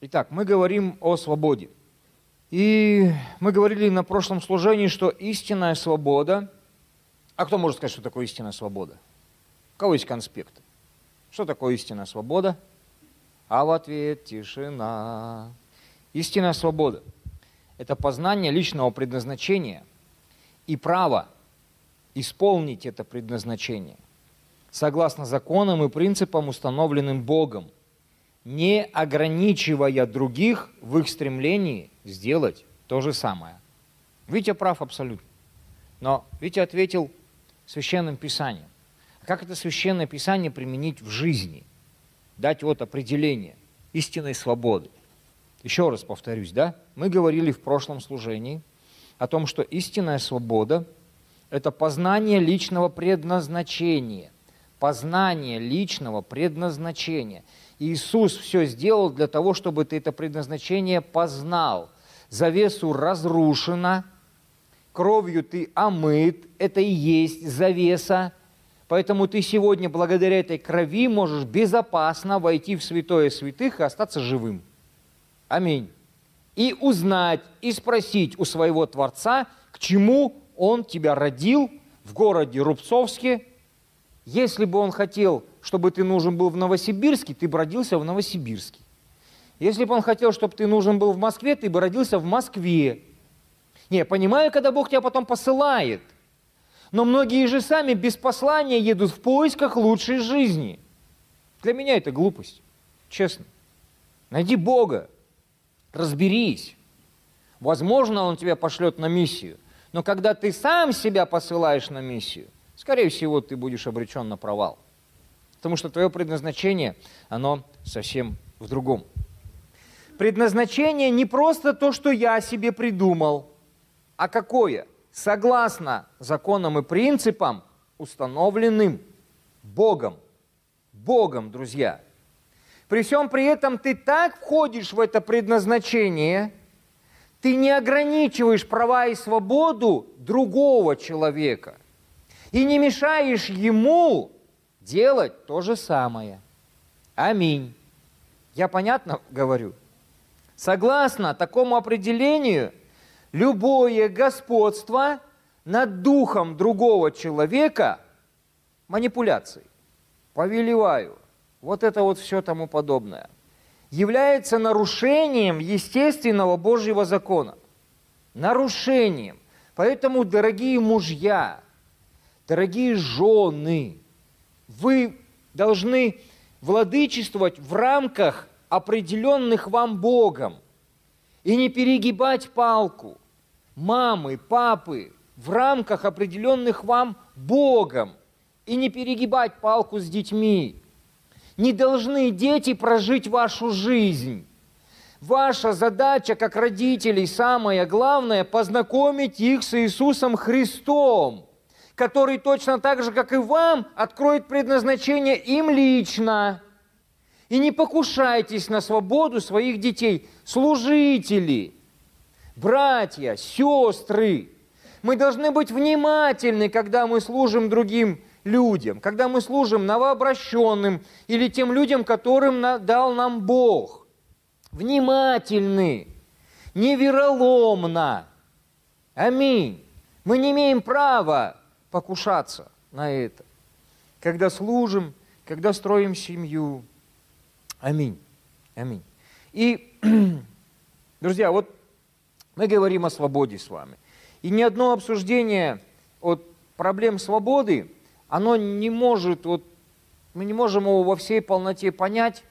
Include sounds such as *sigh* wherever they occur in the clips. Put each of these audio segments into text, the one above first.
Итак, мы говорим о свободе. И мы говорили на прошлом служении, что истинная свобода... А кто может сказать, что такое истинная свобода? У кого есть конспекты? Что такое истинная свобода? А в ответ тишина. Истинная свобода – это познание личного предназначения и право исполнить это предназначение согласно законам и принципам, установленным Богом, не ограничивая других в их стремлении сделать то же самое. Витя прав абсолютно. Но Витя ответил священным писанием. А как это священное писание применить в жизни? Дать вот определение истинной свободы. Еще раз повторюсь, да? Мы говорили в прошлом служении о том, что истинная свобода – это познание личного предназначения. Познание личного предназначения. Иисус все сделал для того, чтобы ты это предназначение познал. Завесу разрушена, кровью ты омыт, это и есть завеса. Поэтому ты сегодня благодаря этой крови можешь безопасно войти в святое святых и остаться живым. Аминь. И узнать, и спросить у своего Творца, к чему Он тебя родил в городе Рубцовске. Если бы Он хотел, чтобы ты нужен был в Новосибирске, ты бы родился в Новосибирске. Если бы Он хотел, чтобы ты нужен был в Москве, ты бы родился в Москве. Не, понимаю, когда Бог тебя потом посылает. Но многие же сами без послания едут в поисках лучшей жизни. Для меня это глупость, честно. Найди Бога, разберись. Возможно, Он тебя пошлет на миссию, но когда ты сам себя посылаешь на миссию, скорее всего, ты будешь обречен на провал. Потому что твое предназначение, оно совсем в другом. Предназначение не просто то, что я себе придумал, а какое? Согласно законам и принципам, установленным Богом. Богом, друзья – при всем при этом ты так входишь в это предназначение, ты не ограничиваешь права и свободу другого человека и не мешаешь ему делать то же самое. Аминь. Я понятно говорю? Согласно такому определению, любое господство над духом другого человека – манипуляцией. Повелеваю – вот это вот все тому подобное, является нарушением естественного Божьего закона. Нарушением. Поэтому, дорогие мужья, дорогие жены, вы должны владычествовать в рамках определенных вам Богом и не перегибать палку. Мамы, папы, в рамках определенных вам Богом и не перегибать палку с детьми. Не должны дети прожить вашу жизнь. Ваша задача как родителей, самое главное, познакомить их с Иисусом Христом, который точно так же, как и вам, откроет предназначение им лично. И не покушайтесь на свободу своих детей. Служители, братья, сестры, мы должны быть внимательны, когда мы служим другим людям, когда мы служим новообращенным или тем людям, которым дал нам Бог. Внимательны, невероломно. Аминь. Мы не имеем права покушаться на это. Когда служим, когда строим семью. Аминь. Аминь. И, *clears throat* друзья, вот мы говорим о свободе с вами. И ни одно обсуждение от проблем свободы оно не может, вот, мы не можем его во всей полноте понять,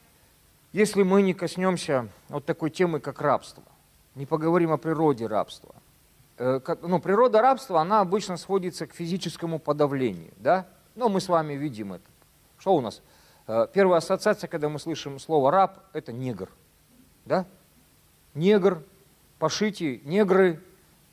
если мы не коснемся вот такой темы, как рабство. Не поговорим о природе рабства. Э, ну, природа рабства, она обычно сводится к физическому подавлению, да? Но мы с вами видим это. Что у нас? Э, первая ассоциация, когда мы слышим слово «раб», это негр, да? Негр, пошите, негры,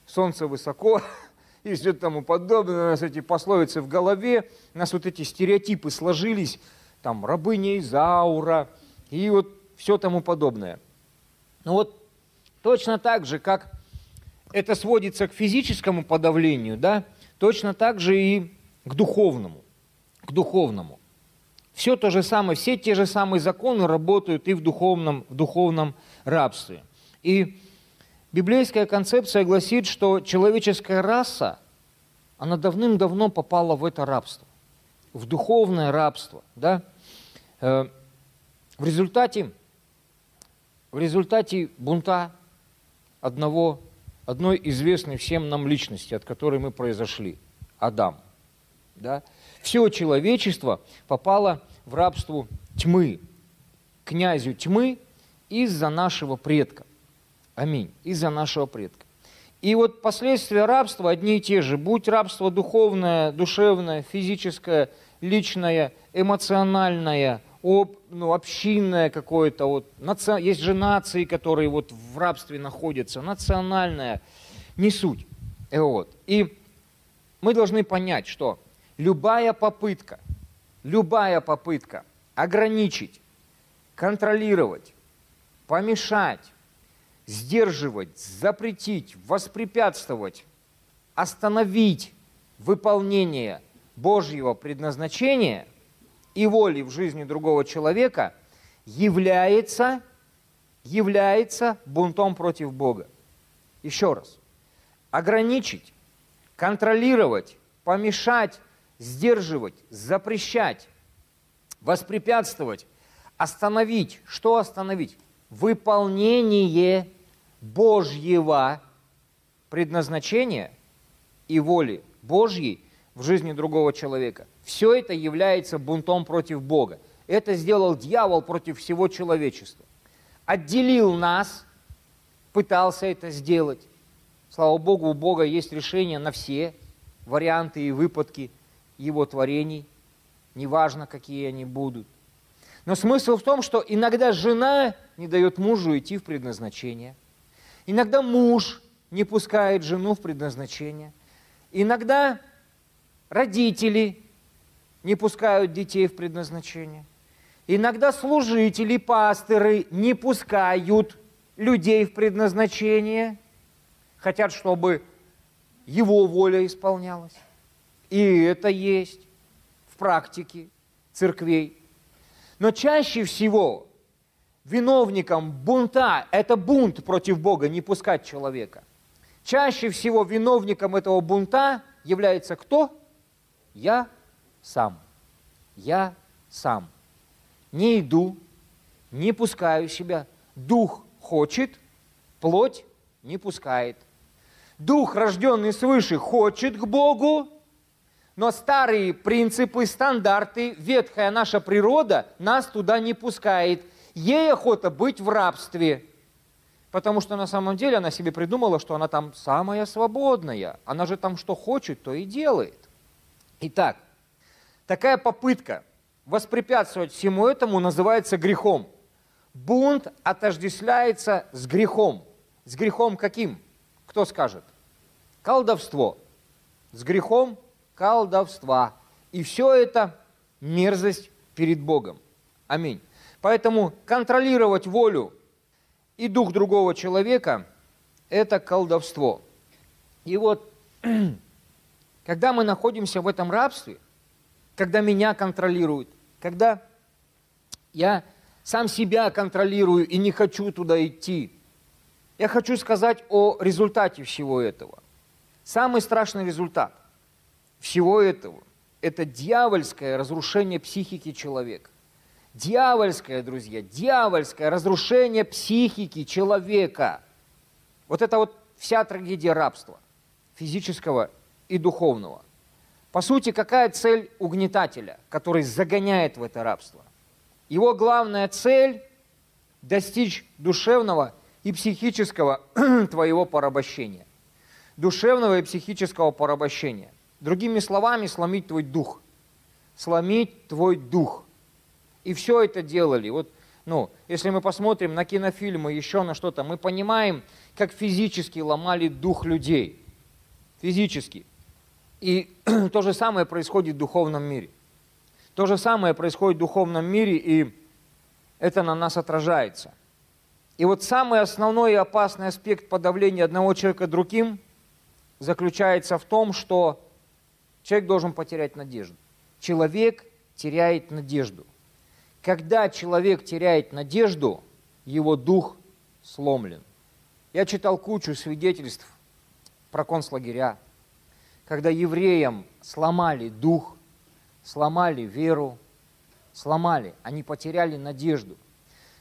солнце высоко, *laughs* и все тому подобное, у нас эти пословицы в голове, у нас вот эти стереотипы сложились, там, рабыня Изаура, и вот все тому подобное. Ну вот точно так же, как это сводится к физическому подавлению, да, точно так же и к духовному, к духовному. Все то же самое, все те же самые законы работают и в духовном, в духовном рабстве. И библейская концепция гласит, что человеческая раса, она давным-давно попала в это рабство, в духовное рабство. Да? Э, в результате, в результате бунта одного, одной известной всем нам личности, от которой мы произошли, Адам. Да? Все человечество попало в рабство тьмы, князю тьмы из-за нашего предка. Аминь. Из-за нашего предка. И вот последствия рабства одни и те же. Будь рабство духовное, душевное, физическое, личное, эмоциональное, об, ну, общинное какое-то. Вот, наци... Есть же нации, которые вот в рабстве находятся. Национальное. Не суть. И, вот. и мы должны понять, что любая попытка, любая попытка ограничить, контролировать, помешать, сдерживать, запретить, воспрепятствовать, остановить выполнение Божьего предназначения и воли в жизни другого человека является, является бунтом против Бога. Еще раз. Ограничить, контролировать, помешать, сдерживать, запрещать, воспрепятствовать, остановить. Что остановить? Выполнение Божьего предназначения и воли Божьей в жизни другого человека. Все это является бунтом против Бога. Это сделал дьявол против всего человечества. Отделил нас, пытался это сделать. Слава Богу, у Бога есть решение на все варианты и выпадки – его творений, неважно, какие они будут. Но смысл в том, что иногда жена не дает мужу идти в предназначение. Иногда муж не пускает жену в предназначение. Иногда родители не пускают детей в предназначение. Иногда служители, пасторы не пускают людей в предназначение, хотят, чтобы его воля исполнялась. И это есть в практике церквей. Но чаще всего виновником бунта, это бунт против Бога, не пускать человека. Чаще всего виновником этого бунта является кто? Я сам. Я сам. Не иду, не пускаю себя. Дух хочет, плоть не пускает. Дух, рожденный свыше, хочет к Богу, но старые принципы, стандарты, ветхая наша природа нас туда не пускает. Ей охота быть в рабстве, потому что на самом деле она себе придумала, что она там самая свободная. Она же там что хочет, то и делает. Итак, такая попытка воспрепятствовать всему этому называется грехом. Бунт отождествляется с грехом. С грехом каким? Кто скажет? Колдовство. С грехом колдовства. И все это мерзость перед Богом. Аминь. Поэтому контролировать волю и дух другого человека – это колдовство. И вот, *clears throat* когда мы находимся в этом рабстве, когда меня контролируют, когда я сам себя контролирую и не хочу туда идти, я хочу сказать о результате всего этого. Самый страшный результат – всего этого – это дьявольское разрушение психики человека. Дьявольское, друзья, дьявольское разрушение психики человека. Вот это вот вся трагедия рабства, физического и духовного. По сути, какая цель угнетателя, который загоняет в это рабство? Его главная цель – достичь душевного и психического *clears throat* твоего порабощения. Душевного и психического порабощения. Другими словами, сломить твой дух. Сломить твой дух. И все это делали. Вот, ну, если мы посмотрим на кинофильмы, еще на что-то, мы понимаем, как физически ломали дух людей. Физически. И *clears throat* то же самое происходит в духовном мире. То же самое происходит в духовном мире, и это на нас отражается. И вот самый основной и опасный аспект подавления одного человека другим заключается в том, что Человек должен потерять надежду. Человек теряет надежду. Когда человек теряет надежду, его дух сломлен. Я читал кучу свидетельств про концлагеря, когда евреям сломали дух, сломали веру, сломали, они потеряли надежду.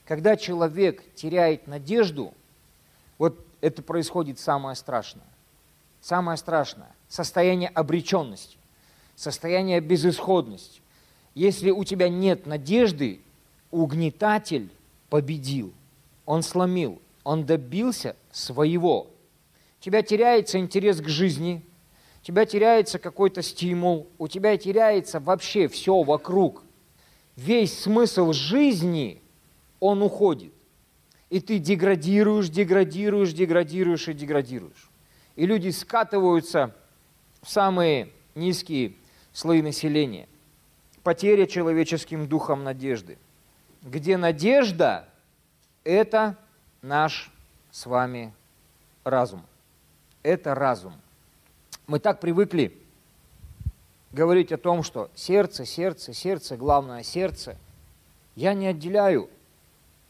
Когда человек теряет надежду, вот это происходит самое страшное. Самое страшное – состояние обреченности, состояние безысходности. Если у тебя нет надежды, угнетатель победил, он сломил, он добился своего. У тебя теряется интерес к жизни, у тебя теряется какой-то стимул, у тебя теряется вообще все вокруг. Весь смысл жизни, он уходит. И ты деградируешь, деградируешь, деградируешь и деградируешь и люди скатываются в самые низкие слои населения. Потеря человеческим духом надежды. Где надежда – это наш с вами разум. Это разум. Мы так привыкли говорить о том, что сердце, сердце, сердце, главное сердце. Я не отделяю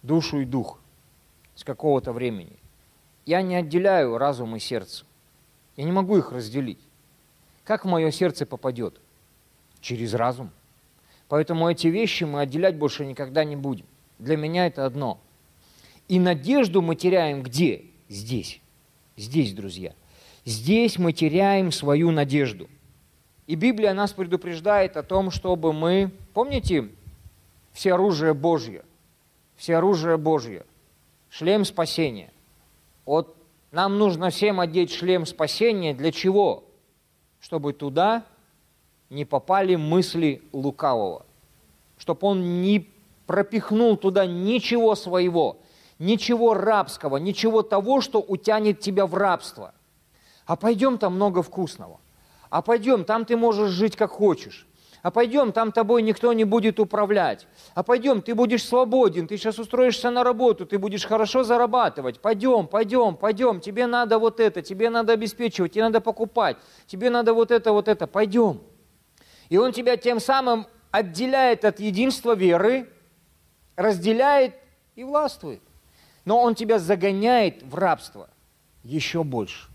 душу и дух с какого-то времени. Я не отделяю разум и сердце. Я не могу их разделить. Как в мое сердце попадет? Через разум. Поэтому эти вещи мы отделять больше никогда не будем. Для меня это одно. И надежду мы теряем где? Здесь. Здесь, друзья. Здесь мы теряем свою надежду. И Библия нас предупреждает о том, чтобы мы, помните, все оружие Божье, все оружие Божье, шлем спасения от нам нужно всем одеть шлем спасения. Для чего? Чтобы туда не попали мысли лукавого. Чтобы он не пропихнул туда ничего своего, ничего рабского, ничего того, что утянет тебя в рабство. А пойдем там много вкусного. А пойдем, там ты можешь жить как хочешь а пойдем, там тобой никто не будет управлять, а пойдем, ты будешь свободен, ты сейчас устроишься на работу, ты будешь хорошо зарабатывать, пойдем, пойдем, пойдем, тебе надо вот это, тебе надо обеспечивать, тебе надо покупать, тебе надо вот это, вот это, пойдем. И он тебя тем самым отделяет от единства веры, разделяет и властвует. Но он тебя загоняет в рабство еще больше,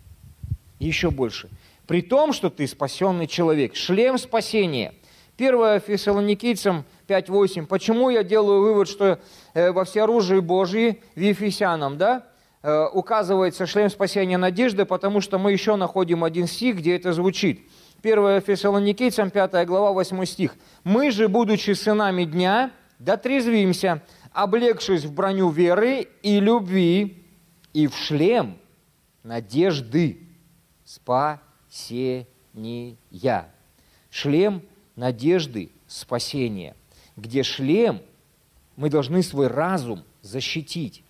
еще больше. При том, что ты спасенный человек. Шлем спасения – 1 Фессалоникийцам 5.8. Почему я делаю вывод, что э, во всеоружии Божьи, в Ефесянам, да, э, указывается шлем спасения надежды, потому что мы еще находим один стих, где это звучит. 1 Фессалоникийцам 5 глава 8 стих. «Мы же, будучи сынами дня, дотрезвимся, облегшись в броню веры и любви, и в шлем надежды спасения». Шлем надежды спасения, где шлем мы должны свой разум защитить.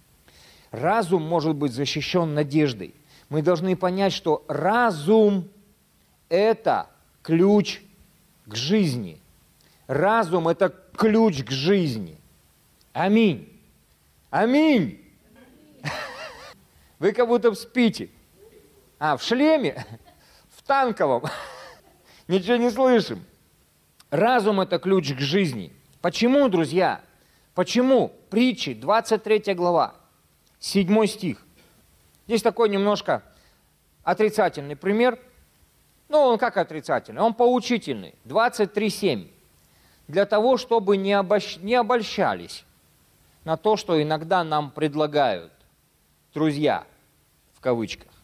Разум может быть защищен надеждой. Мы должны понять, что разум – это ключ к жизни. Разум – это ключ к жизни. Аминь. Аминь. *laughs* Вы как будто спите. А, в шлеме? В танковом. Ничего не слышим. Разум – это ключ к жизни. Почему, друзья? Почему? Притчи, 23 глава, 7 стих. Здесь такой немножко отрицательный пример. Ну, он как отрицательный? Он поучительный. 23.7. Для того, чтобы не, обощ... не обольщались на то, что иногда нам предлагают друзья, в кавычках.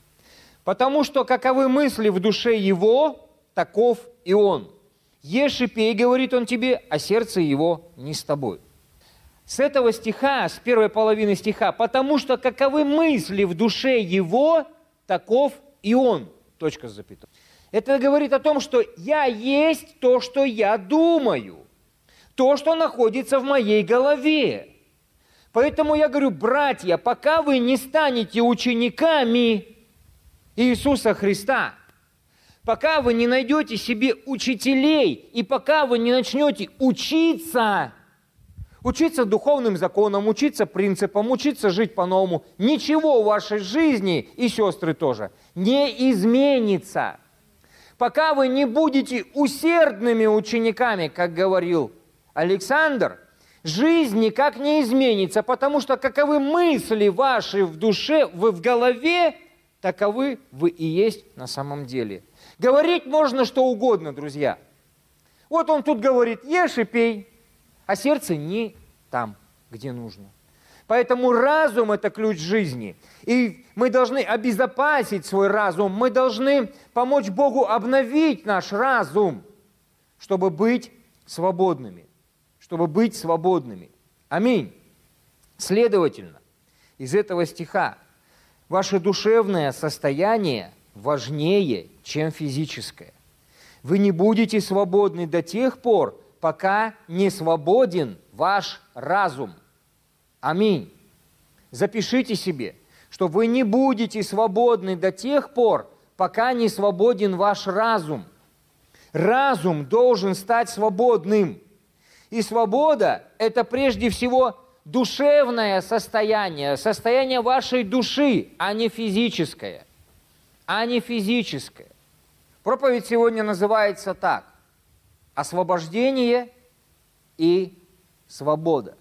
Потому что каковы мысли в душе его, таков и он. Ешь и пей, говорит он тебе, а сердце его не с тобой. С этого стиха, с первой половины стиха, потому что каковы мысли в душе его, таков и он. Точка с запятой. Это говорит о том, что я есть то, что я думаю, то, что находится в моей голове. Поэтому я говорю, братья, пока вы не станете учениками Иисуса Христа – пока вы не найдете себе учителей, и пока вы не начнете учиться, учиться духовным законам, учиться принципам, учиться жить по-новому, ничего в вашей жизни, и сестры тоже, не изменится. Пока вы не будете усердными учениками, как говорил Александр, жизнь никак не изменится, потому что каковы мысли ваши в душе, вы в голове, таковы вы и есть на самом деле. Говорить можно что угодно, друзья. Вот он тут говорит, ешь и пей, а сердце не там, где нужно. Поэтому разум – это ключ жизни. И мы должны обезопасить свой разум, мы должны помочь Богу обновить наш разум, чтобы быть свободными. Чтобы быть свободными. Аминь. Следовательно, из этого стиха ваше душевное состояние важнее, чем физическое. Вы не будете свободны до тех пор, пока не свободен ваш разум – Аминь. Запишите себе, что вы не будете свободны до тех пор, пока не свободен ваш разум. Разум должен стать свободным. И свобода – это прежде всего душевное состояние, состояние вашей души, а не физическое. А не физическое. Проповедь сегодня называется так. Освобождение и свобода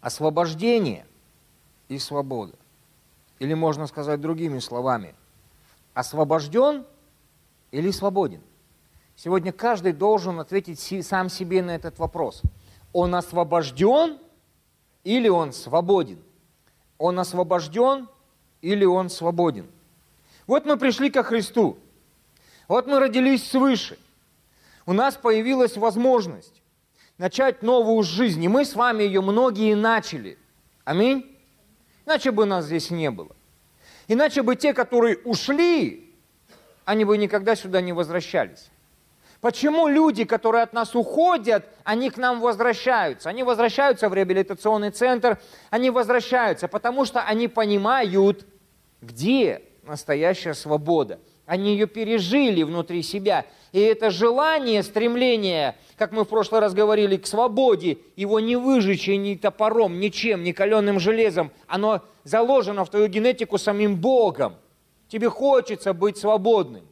освобождение и свобода. Или можно сказать другими словами, освобожден или свободен. Сегодня каждый должен ответить сам себе на этот вопрос. Он освобожден или он свободен? Он освобожден или он свободен? Вот мы пришли ко Христу. Вот мы родились свыше. У нас появилась возможность начать новую жизнь. И мы с вами ее многие начали. Аминь. Иначе бы нас здесь не было. Иначе бы те, которые ушли, они бы никогда сюда не возвращались. Почему люди, которые от нас уходят, они к нам возвращаются? Они возвращаются в реабилитационный центр, они возвращаются, потому что они понимают, где настоящая свобода – они ее пережили внутри себя. И это желание, стремление, как мы в прошлый раз говорили, к свободе, его не выжечь ни топором, ничем, ни каленым железом. Оно заложено в твою генетику самим Богом. Тебе хочется быть свободным.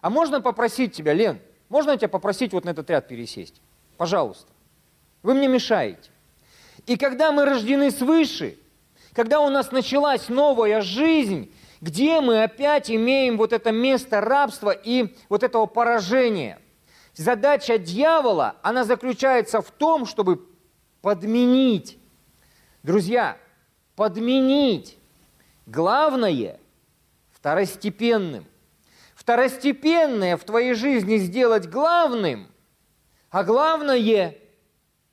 А можно попросить тебя, Лен, можно тебя попросить вот на этот ряд пересесть? Пожалуйста. Вы мне мешаете. И когда мы рождены свыше, когда у нас началась новая жизнь, где мы опять имеем вот это место рабства и вот этого поражения. Задача дьявола, она заключается в том, чтобы подменить. Друзья, подменить. Главное – второстепенным. Второстепенное в твоей жизни сделать главным, а главное,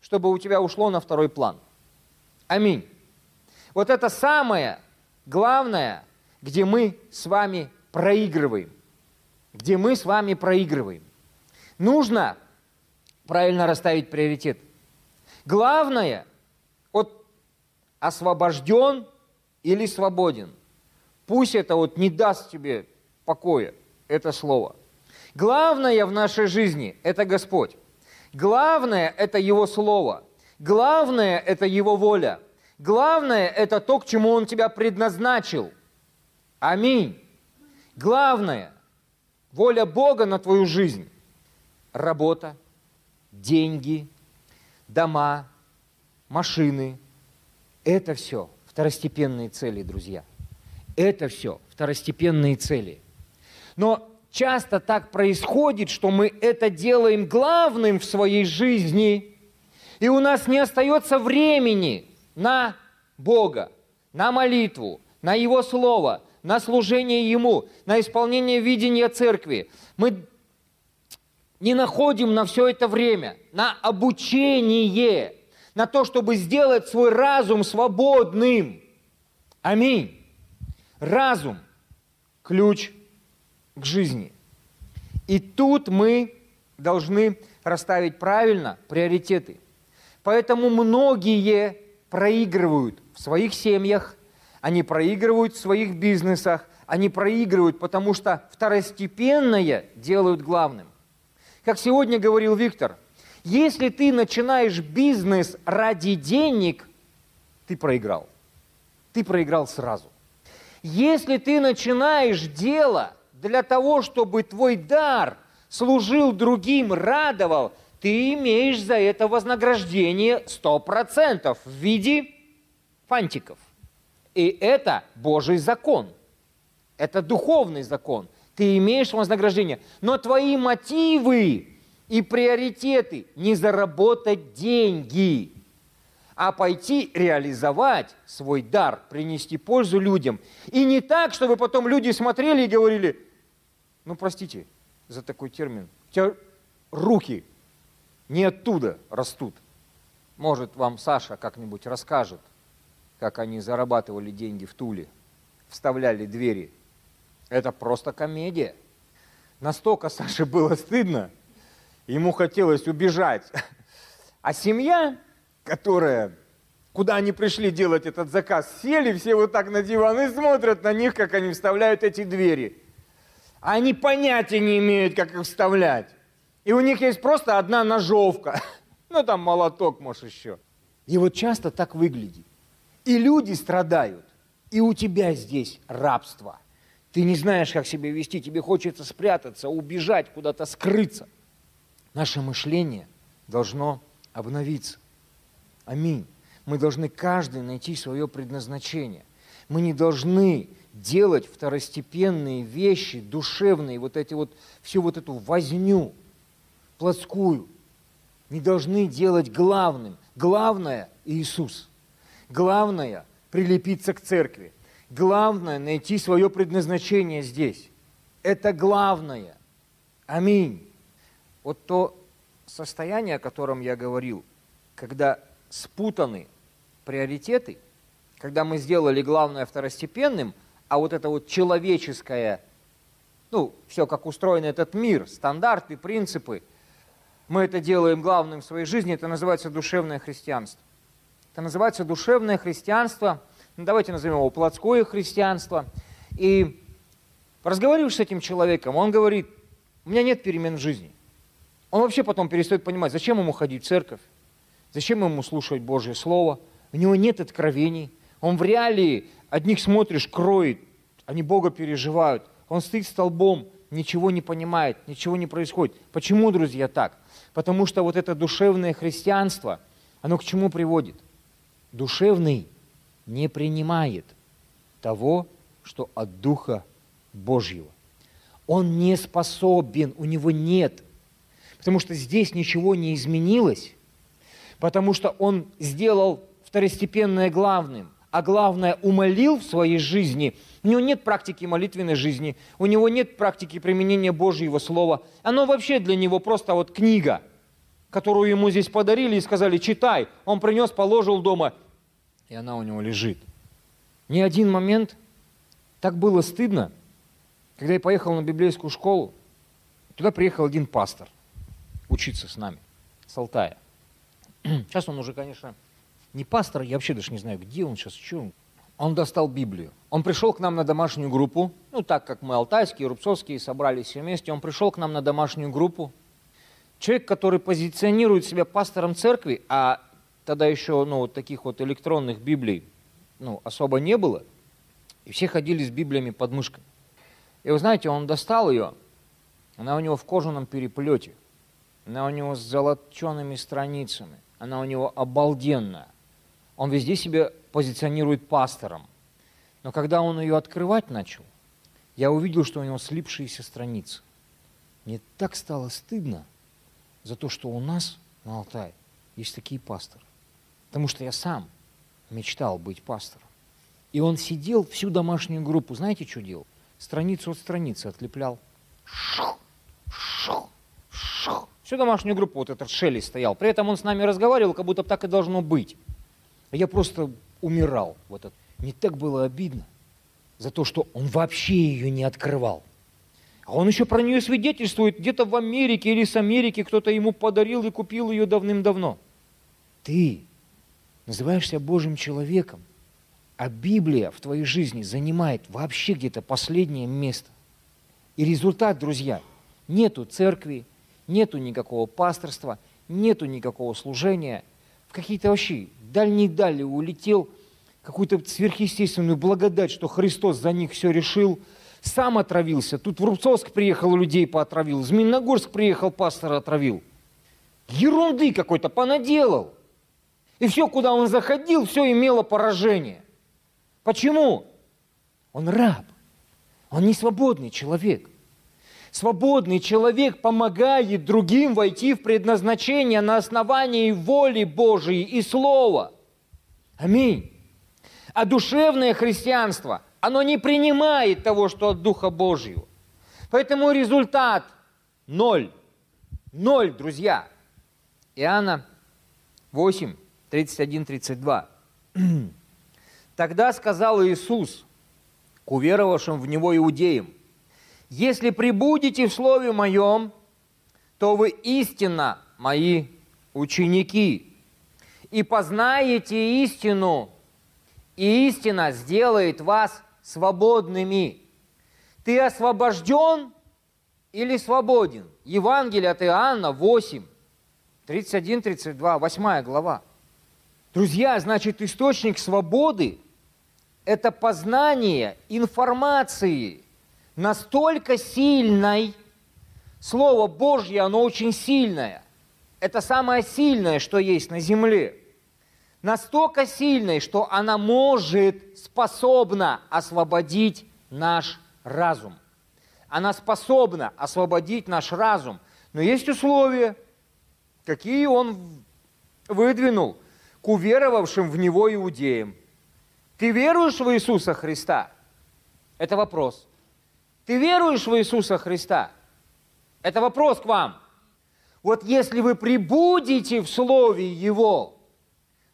чтобы у тебя ушло на второй план. Аминь. Вот это самое главное – где мы с вами проигрываем. Где мы с вами проигрываем. Нужно правильно расставить приоритет. Главное, вот освобожден или свободен. Пусть это вот не даст тебе покоя, это слово. Главное в нашей жизни – это Господь. Главное – это Его Слово. Главное – это Его воля. Главное – это то, к чему Он тебя предназначил – Аминь. Главное, воля Бога на твою жизнь. Работа, деньги, дома, машины. Это все второстепенные цели, друзья. Это все второстепенные цели. Но часто так происходит, что мы это делаем главным в своей жизни, и у нас не остается времени на Бога, на молитву, на Его Слово – на служение Ему, на исполнение видения церкви. Мы не находим на все это время, на обучение, на то, чтобы сделать свой разум свободным. Аминь. Разум – ключ к жизни. И тут мы должны расставить правильно приоритеты. Поэтому многие проигрывают в своих семьях, они проигрывают в своих бизнесах, они проигрывают, потому что второстепенное делают главным. Как сегодня говорил Виктор, если ты начинаешь бизнес ради денег, ты проиграл. Ты проиграл сразу. Если ты начинаешь дело для того, чтобы твой дар служил другим, радовал, ты имеешь за это вознаграждение 100% в виде фантиков. И это Божий закон. Это духовный закон. Ты имеешь вознаграждение. Но твои мотивы и приоритеты не заработать деньги, а пойти реализовать свой дар, принести пользу людям. И не так, чтобы потом люди смотрели и говорили, ну простите за такой термин, у тебя руки не оттуда растут. Может, вам Саша как-нибудь расскажет, как они зарабатывали деньги в Туле, вставляли двери. Это просто комедия. Настолько Саше было стыдно, ему хотелось убежать. А семья, которая, куда они пришли делать этот заказ, сели все вот так на диван и смотрят на них, как они вставляют эти двери. Они понятия не имеют, как их вставлять. И у них есть просто одна ножовка. *laughs* Ну, там молоток, может, еще. И вот часто так выглядит. И люди страдают. И у тебя здесь рабство. Ты не знаешь, как себя вести. Тебе хочется спрятаться, убежать, куда-то скрыться. Наше мышление должно обновиться. Аминь. Мы должны каждый найти свое предназначение. Мы не должны делать второстепенные вещи, душевные, вот эти вот, всю вот эту возню – плотскую, не должны делать главным. Главное – Иисус. Главное – прилепиться к церкви. Главное – найти свое предназначение здесь. Это главное. Аминь. Вот то состояние, о котором я говорил, когда спутаны приоритеты, когда мы сделали главное второстепенным, а вот это вот человеческое, ну, все, как устроен этот мир, стандарты, принципы – мы это делаем главным в своей жизни, это называется душевное христианство. Это называется душевное христианство, ну, давайте назовем его плотское христианство. И разговариваешь с этим человеком, он говорит, у меня нет перемен в жизни. Он вообще потом перестает понимать, зачем ему ходить в церковь, зачем ему слушать Божье Слово, у него нет откровений, он в реалии одних смотришь, кроет, они Бога переживают, он стоит столбом, ничего не понимает, ничего не происходит. Почему, друзья, так? Потому что вот это душевное христианство, оно к чему приводит? Душевный не принимает того, что от Духа Божьего. Он не способен, у него нет. Потому что здесь ничего не изменилось, потому что он сделал второстепенное главным – а главное, умолил в своей жизни, у него нет практики молитвенной жизни, у него нет практики применения Божьего Слова. Оно вообще для него просто вот книга, которую ему здесь подарили и сказали, читай. Он принес, положил дома, и она у него лежит. Ни один момент так было стыдно, когда я поехал на библейскую школу, туда приехал один пастор учиться с нами, с Алтая. *clears throat* Сейчас он уже, конечно, не пастор, я вообще даже не знаю, где он сейчас, что он. Он достал Библию. Он пришел к нам на домашнюю группу, ну так как мы алтайские, рубцовские, собрались все вместе, он пришел к нам на домашнюю группу. Человек, который позиционирует себя пастором церкви, а тогда еще ну, вот таких вот электронных Библий ну, особо не было, и все ходили с Библиями под мышкой. И вы знаете, он достал ее, она у него в кожаном переплете, она у него с золочеными страницами, она у него обалденная. Он везде себя позиционирует пастором. Но когда он ее открывать начал, я увидел, что у него слипшиеся страницы. Мне так стало стыдно за то, что у нас на Алтае есть такие пасторы. Потому что я сам мечтал быть пастором. И он сидел всю домашнюю группу, знаете, что делал? Страницу от страницы отлеплял. Шух, шух, шух. Всю домашнюю группу вот этот шелест стоял. При этом он с нами разговаривал, как будто так и должно быть. Я просто умирал в этот. Мне так было обидно за то, что он вообще ее не открывал. А он еще про нее свидетельствует, где-то в Америке или с Америки кто-то ему подарил и купил ее давным-давно. Ты называешься Божьим человеком, а Библия в твоей жизни занимает вообще где-то последнее место. И результат, друзья, нету церкви, нету никакого пасторства, нету никакого служения, в какие-то вообще дальние дали улетел, какую-то сверхъестественную благодать, что Христос за них все решил, сам отравился. Тут в Рубцовск приехал, людей поотравил, в Змеиногорск приехал, пастора отравил. ерунды какой-то понаделал. И все, куда он заходил, все имело поражение. Почему? Он раб. Он не свободный человек. Свободный человек помогает другим войти в предназначение на основании воли Божией и Слова. Аминь. А душевное христианство, оно не принимает того, что от Духа Божьего. Поэтому результат – ноль. Ноль, друзья. Иоанна 8, 31, 32. Тогда сказал Иисус к уверовавшим в Него иудеям, «Если прибудете в Слове Моем, то вы истинно Мои ученики, и познаете истину, и истина сделает вас свободными. Ты освобожден или свободен? Евангелие от Иоанна 8, 31-32, 8 глава. Друзья, значит, источник свободы – это познание информации настолько сильной, Слово Божье, оно очень сильное. Это самое сильное, что есть на земле. Настолько сильное, что она может, способна освободить наш разум. Она способна освободить наш разум. Но есть условия – какие он выдвинул к уверовавшим в него иудеям. Ты веруешь в Иисуса Христа? Это вопрос. Ты веруешь в Иисуса Христа? Это вопрос к вам. Вот если вы прибудете в Слове Его,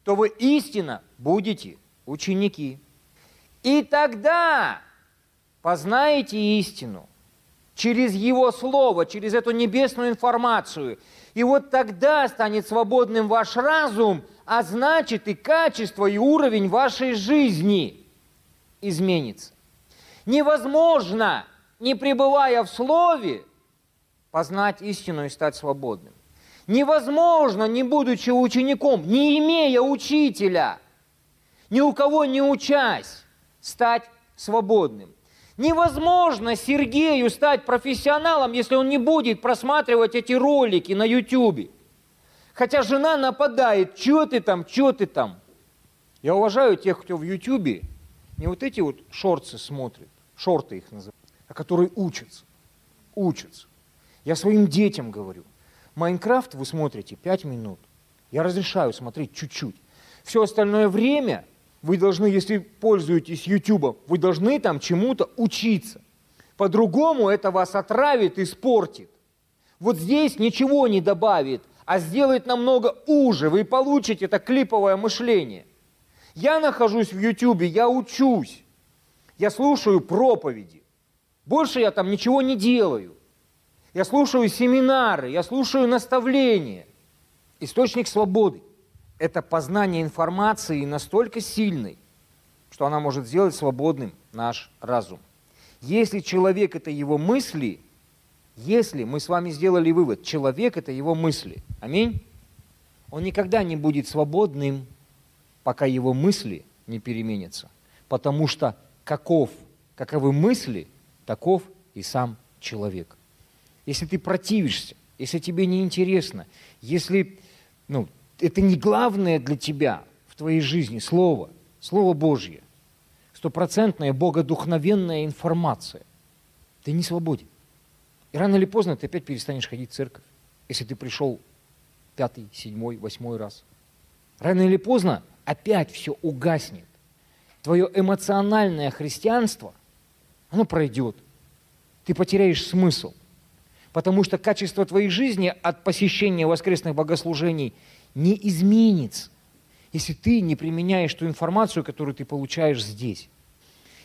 то вы истинно будете ученики. И тогда познаете истину через Его Слово, через эту небесную информацию – и вот тогда станет свободным ваш разум, а значит и качество, и уровень вашей жизни изменится. Невозможно, не пребывая в Слове, познать истину и стать свободным. Невозможно, не будучи учеником, не имея учителя, ни у кого не учась, стать свободным. Невозможно Сергею стать профессионалом, если он не будет просматривать эти ролики на YouTube. Хотя жена нападает, что ты там, что ты там. Я уважаю тех, кто в YouTube не вот эти вот шорты смотрит, шорты их называют, а которые учатся, учатся. Я своим детям говорю, Майнкрафт вы смотрите 5 минут, я разрешаю смотреть чуть-чуть. Все остальное время вы должны, если пользуетесь YouTube, вы должны там чему-то учиться. По-другому это вас отравит, испортит. Вот здесь ничего не добавит, а сделает намного уже. Вы получите это клиповое мышление. Я нахожусь в YouTube, я учусь. Я слушаю проповеди. Больше я там ничего не делаю. Я слушаю семинары, я слушаю наставления. Источник свободы это познание информации настолько сильный, что она может сделать свободным наш разум. Если человек – это его мысли, если мы с вами сделали вывод, человек – это его мысли, аминь, он никогда не будет свободным, пока его мысли не переменятся. Потому что каков, каковы мысли, таков и сам человек. Если ты противишься, если тебе неинтересно, если ну, это не главное для тебя в твоей жизни Слово, Слово Божье, стопроцентная богодухновенная информация. Ты не свободен. И рано или поздно ты опять перестанешь ходить в церковь, если ты пришел пятый, седьмой, восьмой раз. Рано или поздно опять все угаснет. Твое эмоциональное христианство, оно пройдет. Ты потеряешь смысл. Потому что качество твоей жизни от посещения воскресных богослужений не изменится, если ты не применяешь ту информацию, которую ты получаешь здесь.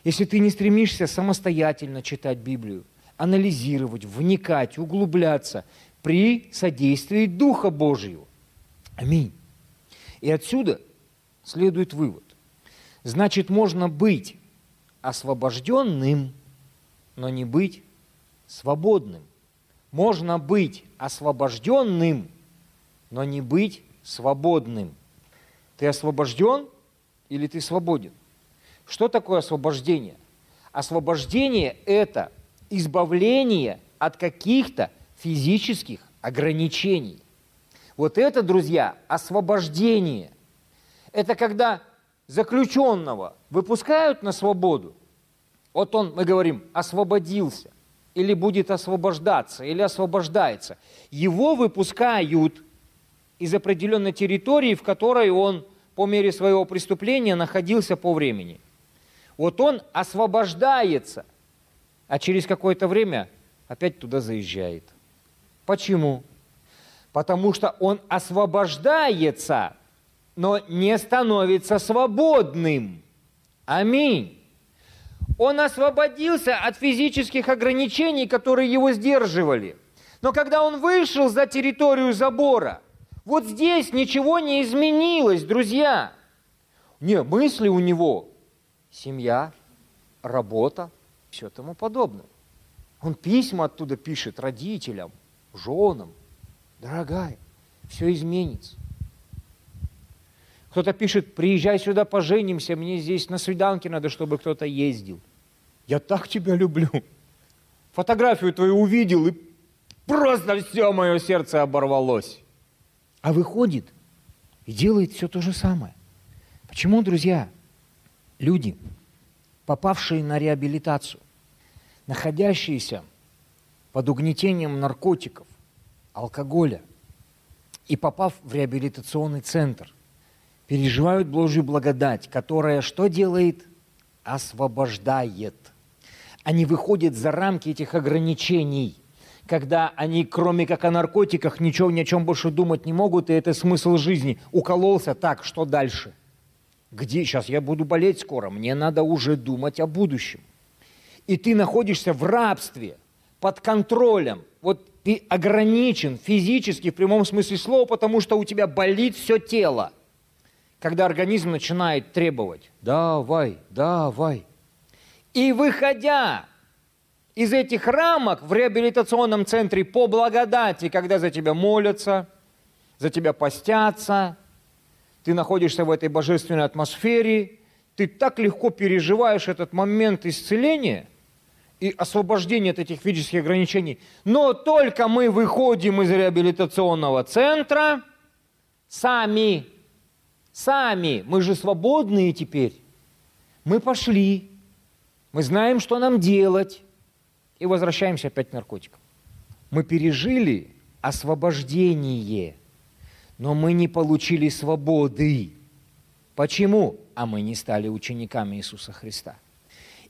Если ты не стремишься самостоятельно читать Библию, анализировать, вникать, углубляться при содействии Духа Божьего. Аминь. И отсюда следует вывод. Значит, можно быть освобожденным, но не быть свободным. Можно быть освобожденным, но не быть свободным. Ты освобожден или ты свободен? Что такое освобождение? Освобождение – это избавление от каких-то физических ограничений. Вот это, друзья, освобождение. Это когда заключенного выпускают на свободу, вот он, мы говорим, освободился, или будет освобождаться, или освобождается. Его выпускают из определенной территории, в которой он по мере своего преступления находился по времени. Вот он освобождается, а через какое-то время опять туда заезжает. Почему? Потому что он освобождается, но не становится свободным. Аминь. Он освободился от физических ограничений, которые его сдерживали. Но когда он вышел за территорию забора, вот здесь ничего не изменилось, друзья. Не, мысли у него семья, работа, все тому подобное. Он письма оттуда пишет родителям, женам. Дорогая, все изменится. Кто-то пишет, приезжай сюда, поженимся, мне здесь на свиданке надо, чтобы кто-то ездил. Я так тебя люблю. Фотографию твою увидел, и просто все мое сердце оборвалось. А выходит и делает все то же самое. Почему, друзья, люди, попавшие на реабилитацию, находящиеся под угнетением наркотиков, алкоголя и попав в реабилитационный центр – переживают Божью благодать, которая что делает? Освобождает. Они выходят за рамки этих ограничений, когда они, кроме как о наркотиках, ничего ни о чем больше думать не могут, и это смысл жизни. Укололся, так, что дальше? Где сейчас я буду болеть скоро? Мне надо уже думать о будущем. И ты находишься в рабстве, под контролем. Вот ты ограничен физически в прямом смысле слова, потому что у тебя болит все тело – когда организм начинает требовать «давай, давай». И выходя из этих рамок в реабилитационном центре по благодати, когда за тебя молятся, за тебя постятся, ты находишься в этой божественной атмосфере, ты так легко переживаешь этот момент исцеления и освобождения от этих физических ограничений. Но только мы выходим из реабилитационного центра сами Сами, мы же свободные теперь. Мы пошли, мы знаем, что нам делать, и возвращаемся опять к наркотикам. Мы пережили освобождение, но мы не получили свободы. Почему? А мы не стали учениками Иисуса Христа.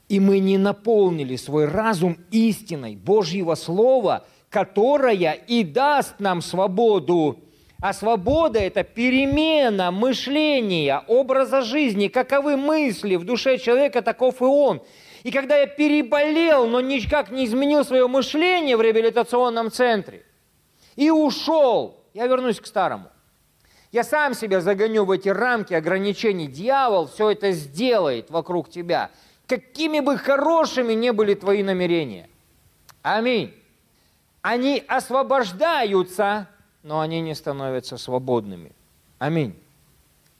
И мы не наполнили свой разум истиной Божьего Слова, которая и даст нам свободу а свобода – это перемена мышления, образа жизни, каковы мысли в душе человека, таков и он. И когда я переболел, но никак не изменил свое мышление в реабилитационном центре, и ушел, я вернусь к старому. Я сам себя загоню в эти рамки ограничений. Дьявол все это сделает вокруг тебя. Какими бы хорошими не были твои намерения. Аминь. Они освобождаются но они не становятся свободными. Аминь.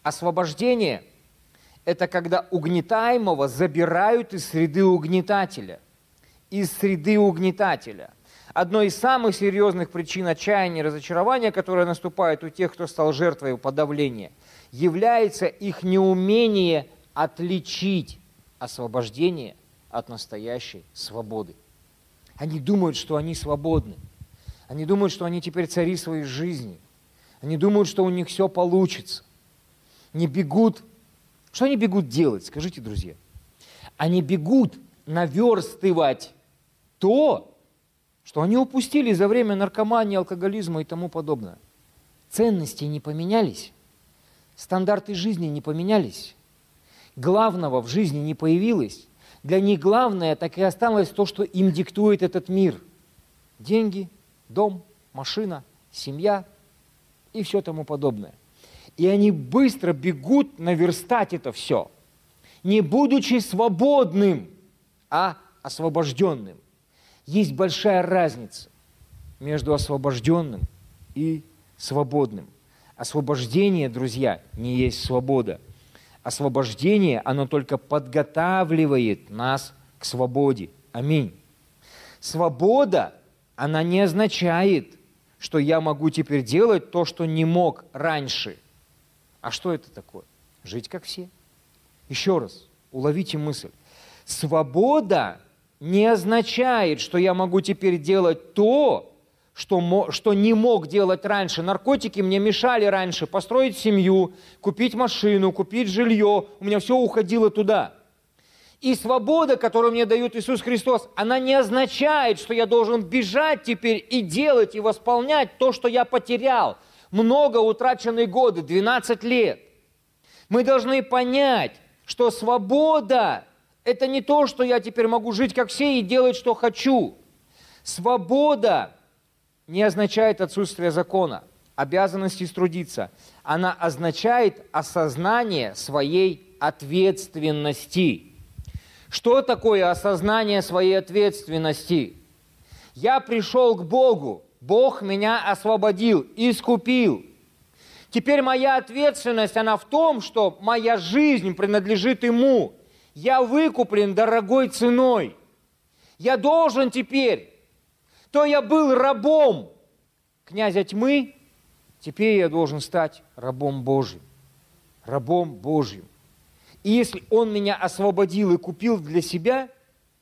Освобождение – это когда угнетаемого забирают из среды угнетателя. Из среды угнетателя. Одной из самых серьезных причин отчаяния и разочарования, которое наступает у тех, кто стал жертвой подавления, является их неумение отличить освобождение от настоящей свободы. Они думают, что они свободны – они думают, что они теперь цари своей жизни. Они думают, что у них все получится. Не бегут. Что они бегут делать, скажите, друзья? Они бегут наверстывать то, что они упустили за время наркомании, алкоголизма и тому подобное. Ценности не поменялись, стандарты жизни не поменялись, главного в жизни не появилось. Для них главное так и осталось то, что им диктует этот мир. Деньги – дом, машина, семья и все тому подобное. И они быстро бегут наверстать это все, не будучи свободным, а освобожденным. Есть большая разница между освобожденным и свободным. Освобождение, друзья, не есть свобода. Освобождение, оно только подготавливает нас к свободе. Аминь. Свобода она не означает, что я могу теперь делать то, что не мог раньше. А что это такое? Жить как все. Еще раз, уловите мысль. Свобода не означает, что я могу теперь делать то, что, что не мог делать раньше. Наркотики мне мешали раньше построить семью, купить машину, купить жилье. У меня все уходило туда. И свобода, которую мне дает Иисус Христос, она не означает, что я должен бежать теперь и делать, и восполнять то, что я потерял. Много утраченные годы, 12 лет. Мы должны понять, что свобода – это не то, что я теперь могу жить как все и делать, что хочу. Свобода не означает отсутствие закона, обязанности трудиться. Она означает осознание своей ответственности – что такое осознание своей ответственности? Я пришел к Богу, Бог меня освободил, искупил. Теперь моя ответственность, она в том, что моя жизнь принадлежит Ему. Я выкуплен дорогой ценой. Я должен теперь, то я был рабом князя тьмы, теперь я должен стать рабом Божьим. Рабом Божьим. И если Он меня освободил и купил для себя,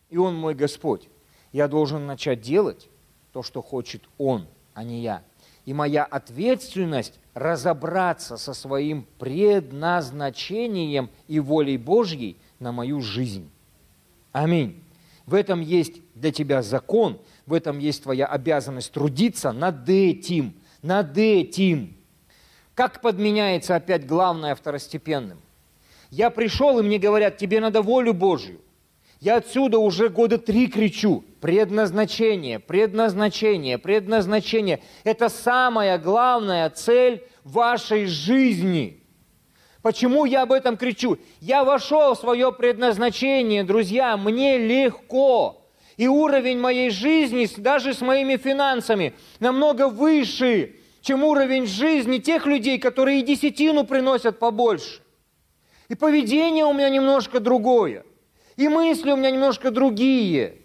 и Он мой Господь, я должен начать делать то, что хочет Он, а не я. И моя ответственность разобраться со своим предназначением и волей Божьей на мою жизнь. Аминь. В этом есть для тебя закон, в этом есть твоя обязанность трудиться над этим, над этим. Как подменяется опять главное второстепенным? Я пришел, и мне говорят, тебе надо волю Божью. Я отсюда уже года три кричу. Предназначение, предназначение, предназначение. Это самая главная цель вашей жизни. Почему я об этом кричу? Я вошел в свое предназначение, друзья, мне легко. И уровень моей жизни, даже с моими финансами, намного выше, чем уровень жизни тех людей, которые и десятину приносят побольше. И поведение у меня немножко другое. И мысли у меня немножко другие.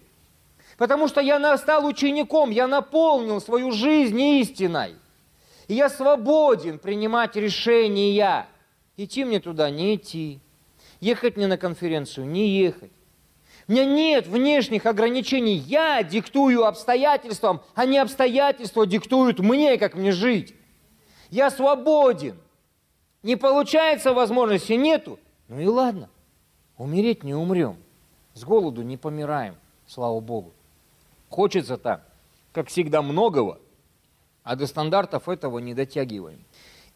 Потому что я стал учеником, я наполнил свою жизнь истиной. И я свободен принимать решения. Идти мне туда, не идти. Ехать мне на конференцию, не ехать. У меня нет внешних ограничений. Я диктую обстоятельствам, а не обстоятельства диктуют мне, как мне жить. Я свободен. Не получается возможности, нету. Ну и ладно, умереть не умрем, с голоду не помираем, слава Богу. Хочется так, как всегда, многого, а до стандартов этого не дотягиваем.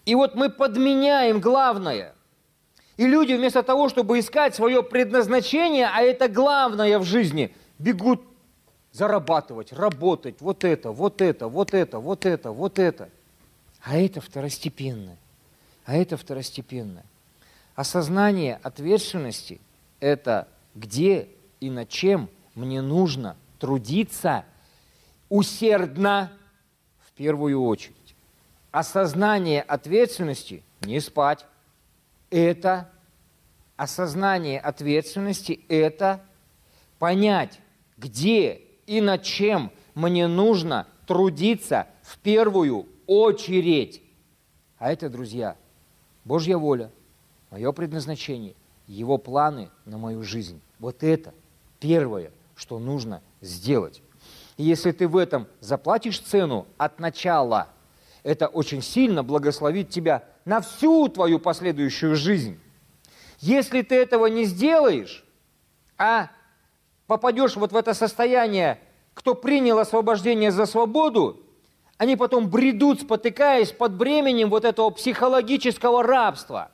И вот мы подменяем главное. И люди вместо того, чтобы искать свое предназначение, а это главное в жизни, бегут зарабатывать, работать, вот это, вот это, вот это, вот это, вот это. А это второстепенное а это второстепенное. Осознание ответственности – это где и над чем мне нужно трудиться усердно в первую очередь. Осознание ответственности – не спать. Это осознание ответственности – это понять, где и над чем мне нужно трудиться в первую очередь. А это, друзья – Божья воля, мое предназначение, Его планы на мою жизнь. Вот это первое, что нужно сделать. И если ты в этом заплатишь цену от начала, это очень сильно благословит тебя на всю твою последующую жизнь. Если ты этого не сделаешь, а попадешь вот в это состояние, кто принял освобождение за свободу, они потом бредут, спотыкаясь под бременем вот этого психологического рабства,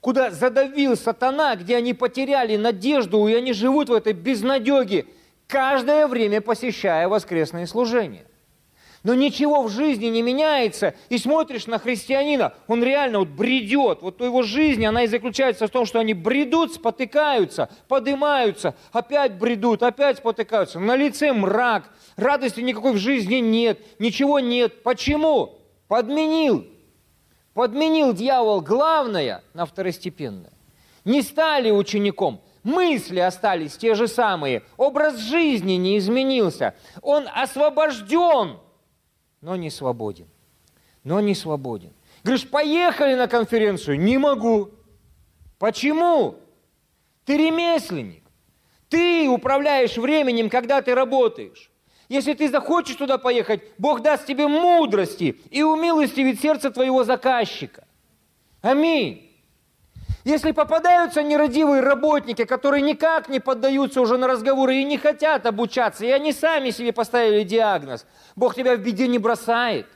куда задавил сатана, где они потеряли надежду, и они живут в этой безнадеге, каждое время посещая воскресные служения но ничего в жизни не меняется, и смотришь на христианина, он реально вот бредет. Вот его жизнь, она и заключается в том, что они бредут, спотыкаются, поднимаются, опять бредут, опять спотыкаются. На лице мрак, радости никакой в жизни нет, ничего нет. Почему? Подменил. Подменил дьявол главное на второстепенное. Не стали учеником, мысли остались те же самые, образ жизни не изменился. Он освобожден но не свободен. Но не свободен. Говоришь, поехали на конференцию? Не могу. Почему? Ты ремесленник. Ты управляешь временем, когда ты работаешь. Если ты захочешь туда поехать, Бог даст тебе мудрости и умилостивит сердце твоего заказчика. Аминь. Если попадаются нерадивые работники, которые никак не поддаются уже на разговоры и не хотят обучаться, и они сами себе поставили диагноз, Бог тебя в беде не бросает.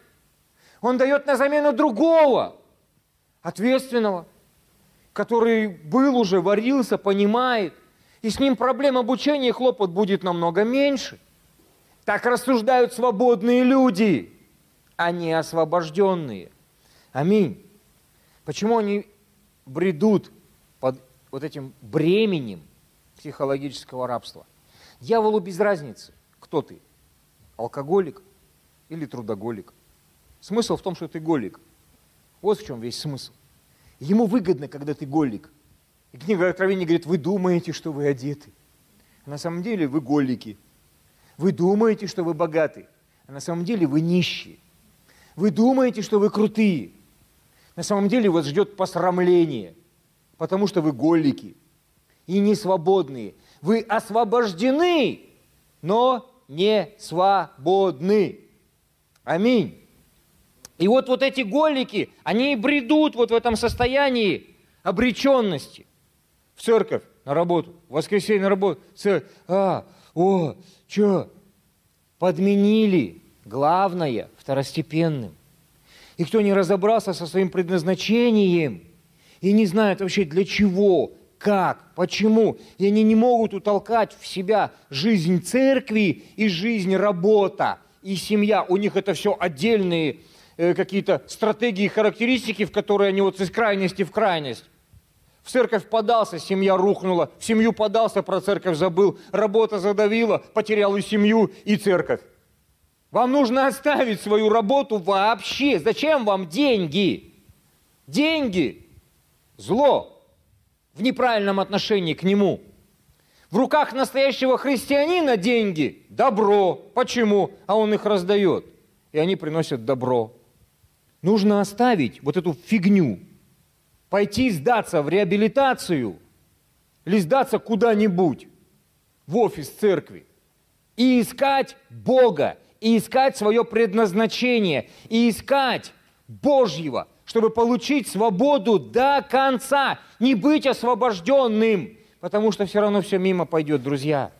Он дает на замену другого, ответственного, который был уже, варился, понимает, и с ним проблем обучения и хлопот будет намного меньше. Так рассуждают свободные люди, а не освобожденные. Аминь. Почему они бредут под вот этим бременем психологического рабства. Дьяволу без разницы, кто ты, алкоголик или трудоголик. Смысл в том, что ты голик. Вот в чем весь смысл. Ему выгодно, когда ты голик. И книга Откровения говорит, вы думаете, что вы одеты. На самом деле вы голики. Вы думаете, что вы богаты. А на самом деле вы нищие. Вы думаете, что вы крутые. На самом деле вас ждет посрамление, потому что вы голики и не свободные. Вы освобождены, но не свободны. Аминь. И вот, вот эти голики, они бредут вот в этом состоянии обреченности в церковь на работу, в воскресенье на работу. Церковь. А, о, что? Подменили главное второстепенным. И кто не разобрался со своим предназначением и не знает вообще для чего, как, почему, и они не могут утолкать в себя жизнь церкви и жизнь работа и семья. У них это все отдельные э, какие-то стратегии, характеристики, в которые они вот из крайности в крайность. В церковь подался, семья рухнула, в семью подался, про церковь забыл, работа задавила, потерял и семью, и церковь. Вам нужно оставить свою работу вообще. Зачем вам деньги? Деньги – зло в неправильном отношении к нему. В руках настоящего христианина деньги – добро. Почему? А он их раздает. И они приносят добро. Нужно оставить вот эту фигню. Пойти сдаться в реабилитацию или сдаться куда-нибудь в офис церкви и искать Бога и искать свое предназначение, и искать Божьего, чтобы получить свободу до конца, не быть освобожденным, потому что все равно все мимо пойдет, друзья.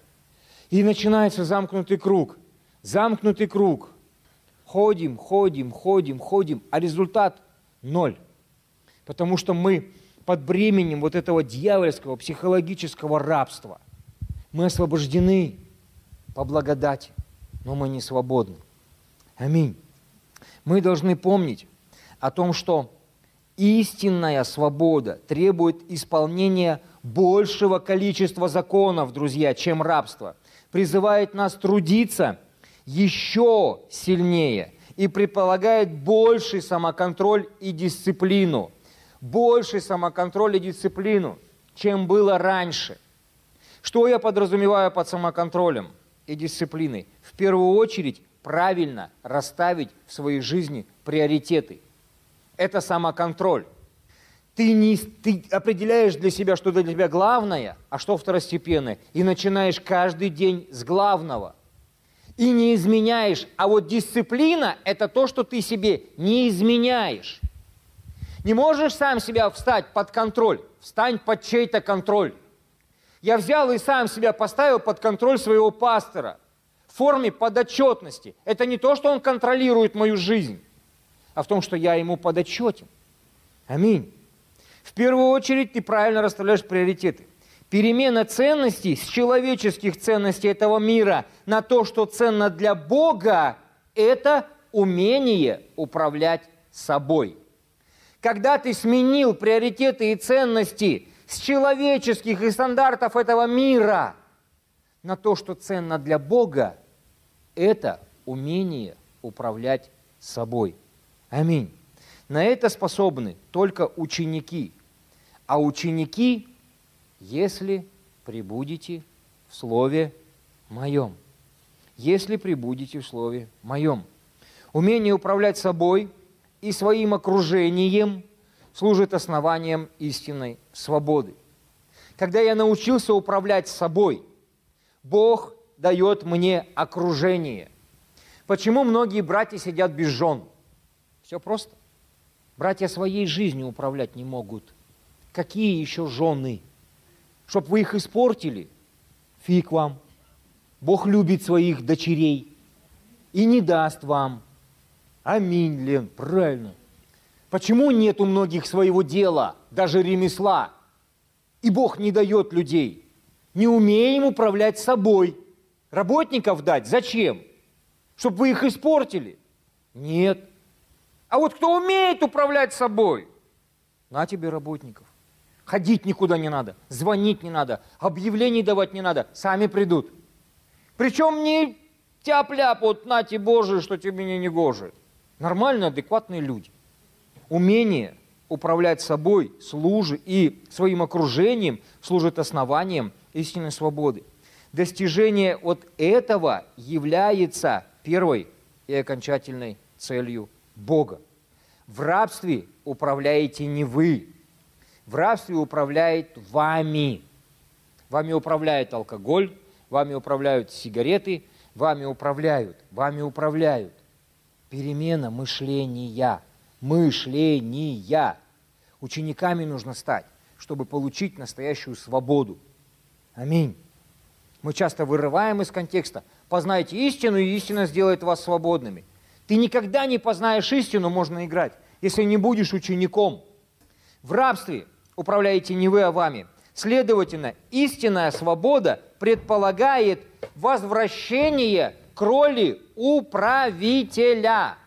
И начинается замкнутый круг. Замкнутый круг. Ходим, ходим, ходим, ходим, а результат – ноль. Потому что мы под бременем вот этого дьявольского психологического рабства. Мы освобождены по благодати но мы не свободны. Аминь. Мы должны помнить о том, что истинная свобода требует исполнения большего количества законов, друзья, чем рабство. Призывает нас трудиться еще сильнее и предполагает больший самоконтроль и дисциплину. Больший самоконтроль и дисциплину, чем было раньше. Что я подразумеваю под самоконтролем и дисциплиной? Первую очередь правильно расставить в своей жизни приоритеты. Это самоконтроль. Ты, не, ты определяешь для себя, что для тебя главное, а что второстепенное, и начинаешь каждый день с главного. И не изменяешь. А вот дисциплина – это то, что ты себе не изменяешь. Не можешь сам себя встать под контроль. Встань под чей-то контроль. Я взял и сам себя поставил под контроль своего пастора – форме подотчетности. Это не то, что Он контролирует мою жизнь, а в том, что я Ему подотчетен. Аминь. В первую очередь ты правильно расставляешь приоритеты. Перемена ценностей с человеческих ценностей этого мира на то, что ценно для Бога, это умение управлять собой. Когда ты сменил приоритеты и ценности с человеческих и стандартов этого мира на то, что ценно для Бога, это умение управлять собой. Аминь. На это способны только ученики. А ученики, если прибудете в Слове Моем. Если прибудете в Слове Моем. Умение управлять собой и своим окружением служит основанием истинной свободы. Когда я научился управлять собой, Бог дает мне окружение. Почему многие братья сидят без жен? Все просто. Братья своей жизнью управлять не могут. Какие еще жены? Чтоб вы их испортили? Фиг вам. Бог любит своих дочерей и не даст вам. Аминь, Лен, правильно. Почему нет у многих своего дела, даже ремесла? И Бог не дает людей. Не умеем управлять собой. Работников дать зачем? Чтобы вы их испортили? Нет. А вот кто умеет управлять собой, на тебе работников. Ходить никуда не надо, звонить не надо, объявлений давать не надо, сами придут. Причем не тяп-ляп, вот нате Божие, что тебе не негоже. Нормальные, адекватные люди. Умение управлять собой служит и своим окружением служит основанием истинной свободы. Достижение вот этого является первой и окончательной целью Бога. В рабстве управляете не вы, в рабстве управляет вами. Вами управляет алкоголь, вами управляют сигареты, вами управляют, вами управляют. Перемена мышления, мышления. Учениками нужно стать, чтобы получить настоящую свободу. Аминь. Мы часто вырываем из контекста. Познайте истину, и истина сделает вас свободными. Ты никогда не познаешь истину, можно играть, если не будешь учеником. В рабстве управляете не вы, а вами. Следовательно, истинная свобода предполагает возвращение к роли управителя.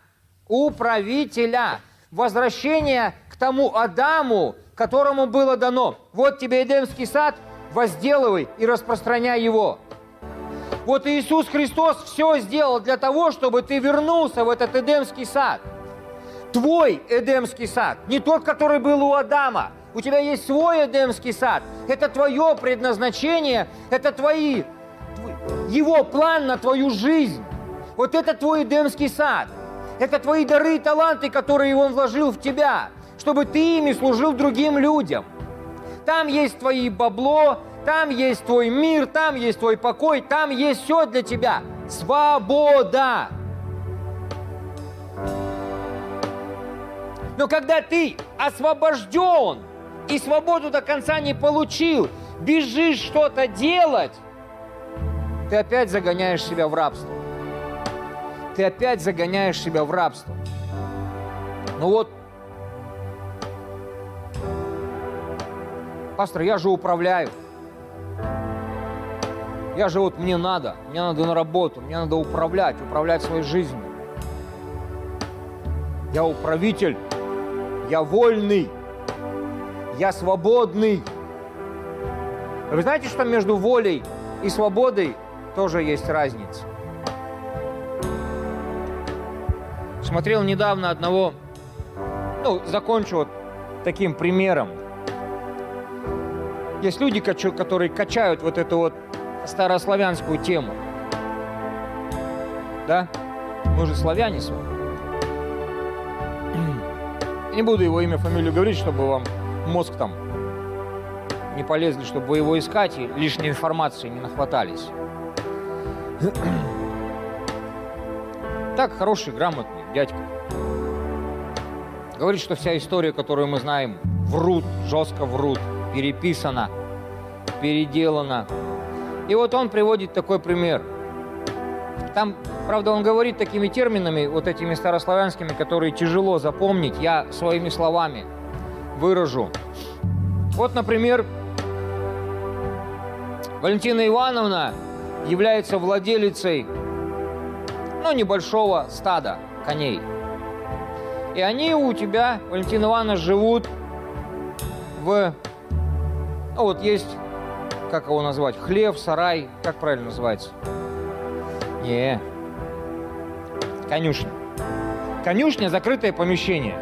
Управителя. Возвращение к тому Адаму, которому было дано. Вот тебе Эдемский сад, возделывай и распространяй его. Вот Иисус Христос все сделал для того, чтобы ты вернулся в этот Эдемский сад. Твой Эдемский сад, не тот, который был у Адама. У тебя есть свой Эдемский сад. Это твое предназначение, это твои, его план на твою жизнь. Вот это твой Эдемский сад. Это твои дары и таланты, которые Он вложил в тебя, чтобы ты ими служил другим людям. Там есть твои бабло, там есть твой мир, там есть твой покой, там есть все для тебя. Свобода. Но когда ты освобожден и свободу до конца не получил, бежишь что-то делать, ты опять загоняешь себя в рабство. Ты опять загоняешь себя в рабство. Ну вот, пастор, я же управляю. Я же вот мне надо, мне надо на работу, мне надо управлять, управлять своей жизнью. Я управитель, я вольный, я свободный. Вы знаете, что между волей и свободой тоже есть разница? Смотрел недавно одного, ну, закончу вот таким примером. Есть люди, которые качают вот эту вот старославянскую тему. Да? Мы же славяне с вами. *clears throat* Не буду его имя, фамилию говорить, чтобы вам мозг там не полезли, чтобы его искать и лишней информации не нахватались. *clears throat* Так, хороший, грамотный дядька. Говорит, что вся история, которую мы знаем, врут, жестко врут, переписана, переделана, и вот он приводит такой пример. Там, правда, он говорит такими терминами, вот этими старославянскими, которые тяжело запомнить. Я своими словами выражу. Вот, например, Валентина Ивановна является владелицей, ну, небольшого стада коней. И они у тебя, Валентина Ивановна, живут в... Ну, вот есть как его назвать, хлев, сарай, как правильно называется? Не, конюшня. Конюшня – закрытое помещение.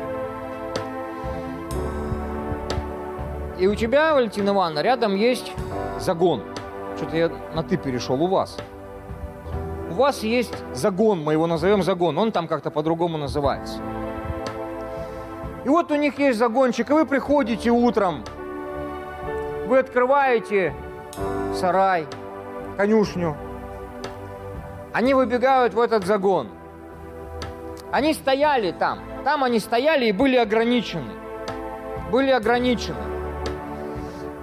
И у тебя, Валентина Ивановна, рядом есть загон. Что-то я на «ты» перешел у вас. вас есть загон, мы его назовем загон, он там как-то по-другому называется. И вот у них есть загончик, и вы приходите утром, вы открываете сарай, конюшню, они выбегают в этот загон. Они стояли там, там они стояли и были ограничены. Были ограничены.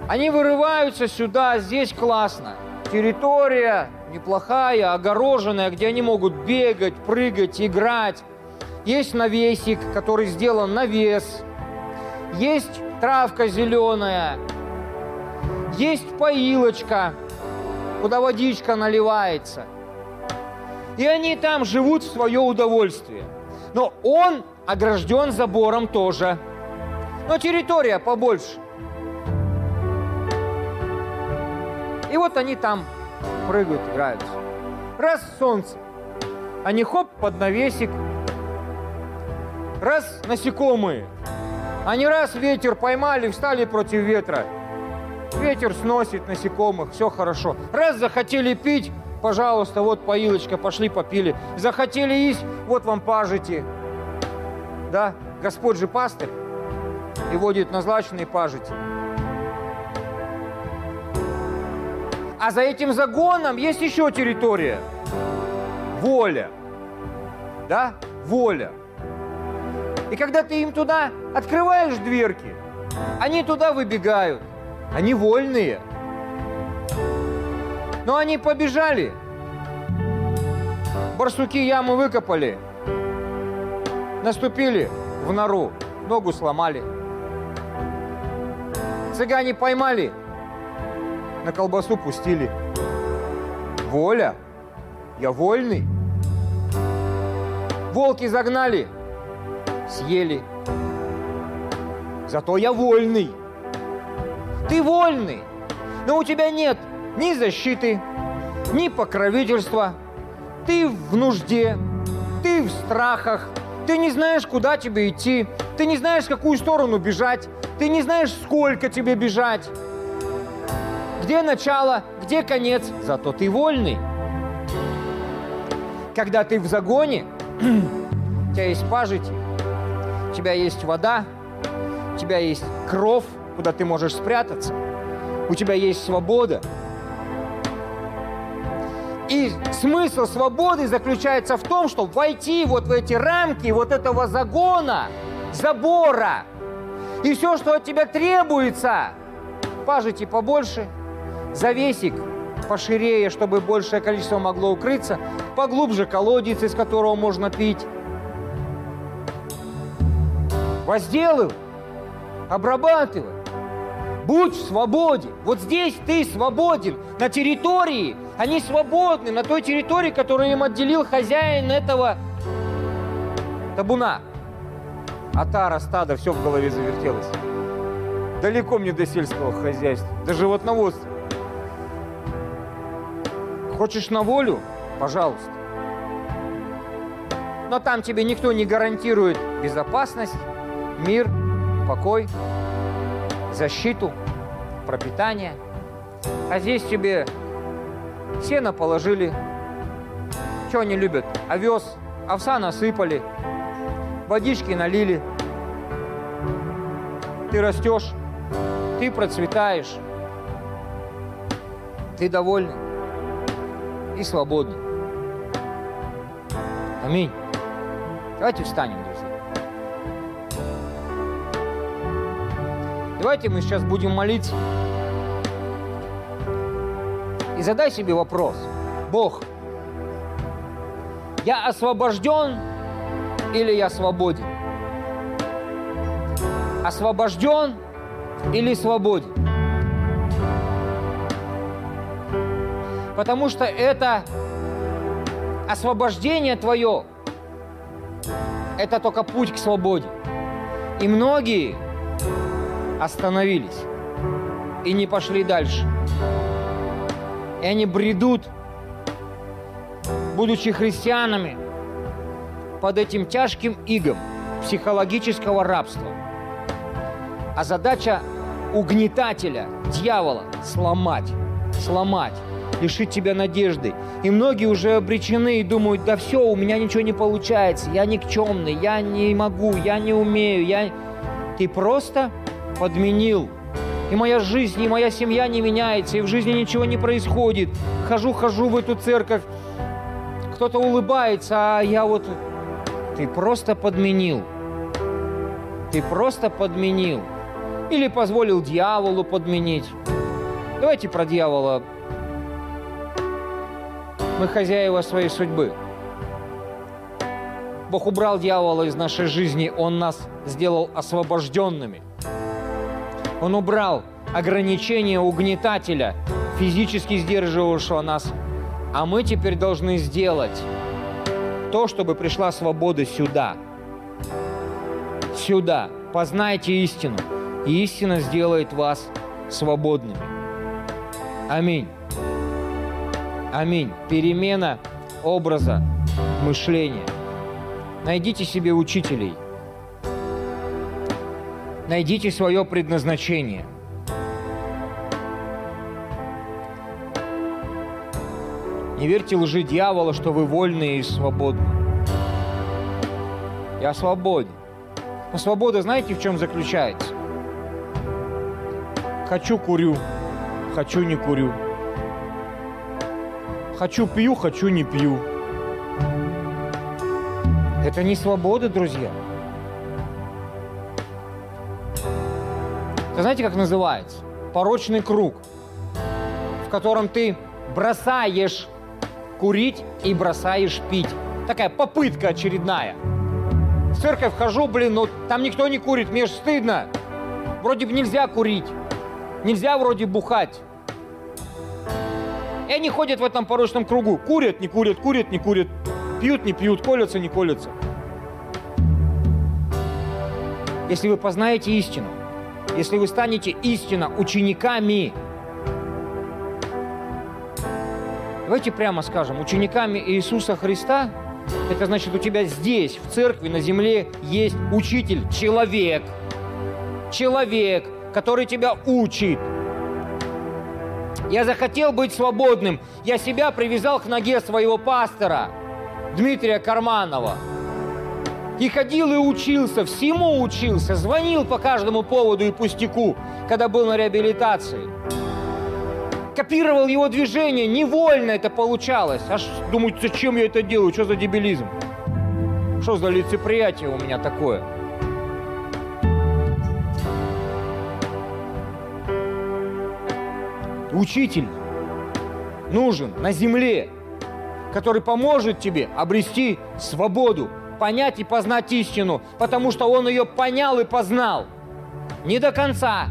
Они вырываются сюда, здесь классно. Территория неплохая, огороженная, где они могут бегать, прыгать, играть. Есть навесик, который сделан навес. Есть травка зеленая. Есть поилочка, куда водичка наливается. И они там живут в свое удовольствие. Но он огражден забором тоже. Но территория побольше. И вот они там прыгают, играются. Раз солнце, они хоп, под навесик. Раз насекомые, они раз ветер поймали, встали против ветра. Ветер сносит насекомых, все хорошо. Раз захотели пить, пожалуйста, вот поилочка, пошли попили. Захотели есть, вот вам пажити. Да, Господь же пастырь и водит назлаченные пажити. А за этим загоном есть еще территория. Воля. Да? Воля. И когда ты им туда открываешь дверки, они туда выбегают. Они вольные. Но они побежали. Барсуки ямы выкопали. Наступили в нору. Ногу сломали. Цыгане поймали на колбасу пустили. Воля. Я вольный. Волки загнали, съели. Зато я вольный. Ты вольный, но у тебя нет ни защиты, ни покровительства. Ты в нужде, ты в страхах, ты не знаешь, куда тебе идти, ты не знаешь, в какую сторону бежать, ты не знаешь, сколько тебе бежать. Где начало, где конец, зато ты вольный. Когда ты в загоне, *clears throat* у тебя есть пажити, у тебя есть вода, у тебя есть кров, куда ты можешь спрятаться, у тебя есть свобода. И смысл свободы заключается в том, чтобы войти вот в эти рамки вот этого загона, забора. И все, что от тебя требуется, пажити побольше – завесик поширее, чтобы большее количество могло укрыться, поглубже колодец, из которого можно пить. Возделывай, обрабатывай, будь в свободе. Вот здесь ты свободен, на территории. Они свободны, на той территории, которую им отделил хозяин этого табуна. Атара, стада, все в голове завертелось. Далеко мне до сельского хозяйства, до животноводства. Хочешь на волю? Пожалуйста. Но там тебе никто не гарантирует безопасность, мир, покой, защиту, пропитание. А здесь тебе сено положили. Что они любят? Овес, овса насыпали, водички налили. Ты растешь, ты процветаешь, ты довольный и свободны. Аминь. Давайте встанем, друзья. Давайте мы сейчас будем молиться. И задай себе вопрос. Бог, я освобожден или я свободен? Освобожден или свободен? Потому что это освобождение твое, это только путь к свободе. И многие остановились и не пошли дальше. И они бредут, будучи христианами, под этим тяжким игом психологического рабства. А задача угнетателя, дьявола, сломать, сломать, лишить тебя надежды. И многие уже обречены и думают, да все, у меня ничего не получается, я никчемный, я не могу, я не умею, я... Ты просто подменил. И моя жизнь, и моя семья не меняется, и в жизни ничего не происходит. Хожу, хожу в эту церковь, кто-то улыбается, а я вот... Ты просто подменил. Ты просто подменил. Или позволил дьяволу подменить. Давайте про дьявола. Мы хозяева своей судьбы. Бог убрал дьявола из нашей жизни, Он нас сделал освобожденными. Он убрал ограничения угнетателя, физически сдерживавшего нас. А мы теперь должны сделать то, чтобы пришла свобода сюда. Сюда. Познайте истину. И истина сделает вас свободными. Аминь. Аминь. Перемена образа мышления. Найдите себе учителей. Найдите свое предназначение. Не верьте лжи дьявола, что вы вольны и свободны. Я свободен. Но свобода, знаете, в чем заключается? Хочу курю, хочу не курю. Хочу пью, хочу не пью. Это не свобода, друзья. Знаете, как называется? Порочный круг, в котором ты бросаешь курить и бросаешь пить. Такая попытка очередная. В церковь хожу, блин, ну там никто не курит, мне же стыдно. Вроде бы нельзя курить, нельзя вроде бухать. И они ходят в этом порочном кругу. Курят, не курят, курят, не курят. Пьют, не пьют, колятся, не колятся. Если вы познаете истину, если вы станете истинно учениками, давайте прямо скажем, учениками Иисуса Христа, это значит, у тебя здесь, в церкви, на земле есть учитель, человек, человек, который тебя учит, я захотел быть свободным. Я себя привязал к ноге своего пастора, Дмитрия Карманова. И ходил и учился, всему учился, звонил по каждому поводу и пустяку, когда был на реабилитации. Копировал его движение, невольно это получалось. Аж думаю, зачем я это делаю, что за дебилизм? Что за лицеприятие у меня такое? учитель нужен на земле, который поможет тебе обрести свободу, понять и познать истину, потому что он ее понял и познал. Не до конца,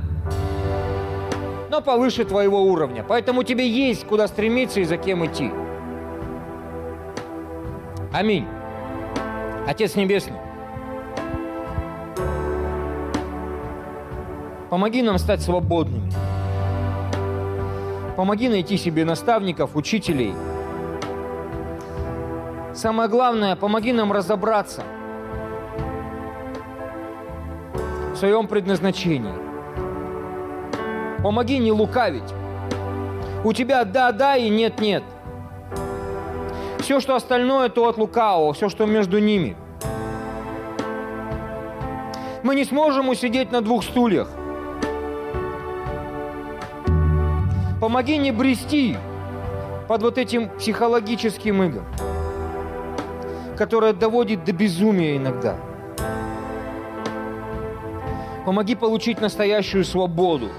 но повыше твоего уровня. Поэтому тебе есть куда стремиться и за кем идти. Аминь. Отец Небесный, помоги нам стать свободными. Помоги найти себе наставников, учителей. Самое главное, помоги нам разобраться в своем предназначении. Помоги не лукавить. У тебя да-да и нет-нет. Все, что остальное, то от лукавого, все, что между ними. Мы не сможем усидеть на двух стульях – Помоги не брести под вот этим психологическим играм, которое доводит до безумия иногда. Помоги получить настоящую свободу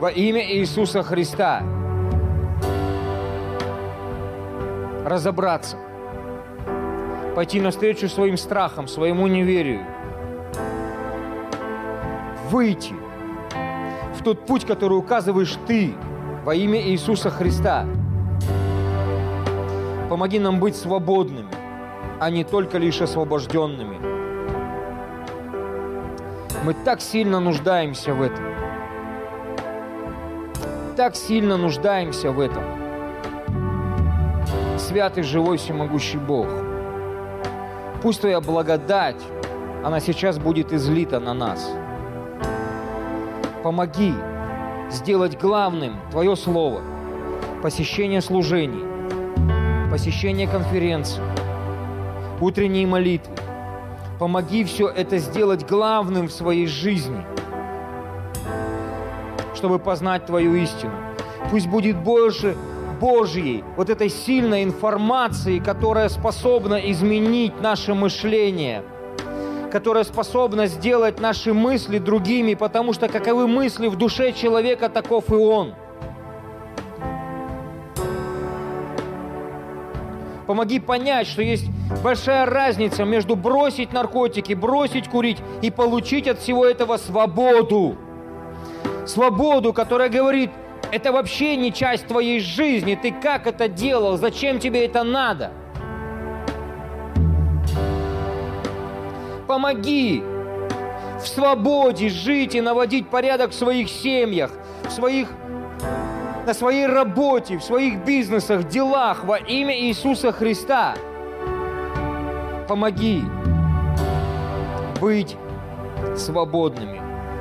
во имя Иисуса Христа. Разобраться, пойти навстречу своим страхам, своему неверию, выйти в тот путь, который указываешь ты – во имя Иисуса Христа. Помоги нам быть свободными, а не только лишь освобожденными. Мы так сильно нуждаемся в этом. Так сильно нуждаемся в этом. Святый, живой, всемогущий Бог. Пусть Твоя благодать, она сейчас будет излита на нас. Помоги сделать главным Твое Слово. посещение служений, посещение конференций, утренние молитвы. Помоги все это сделать главным в своей жизни, чтобы познать Твою истину. Пусть будет больше Божьей, вот этой сильной информации, которая способна изменить наше мышление, которая способна сделать наши мысли другими, потому что каковы мысли в душе человека, таков и он. Помоги понять, что есть большая разница между бросить наркотики, бросить курить и получить от всего этого свободу. Свободу, которая говорит – это вообще не часть твоей жизни. Ты как это делал? Зачем тебе это надо? Помоги в свободе жить и наводить порядок в своих семьях, в своих, на своей работе, в своих бизнесах, делах во имя Иисуса Христа. Помоги быть свободными.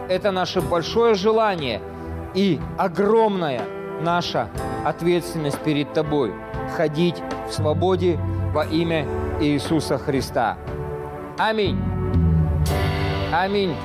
Это наше большое желание – и огромная наша ответственность перед Тобой – ходить в свободе во имя Иисуса Христа. Аминь. Аминь.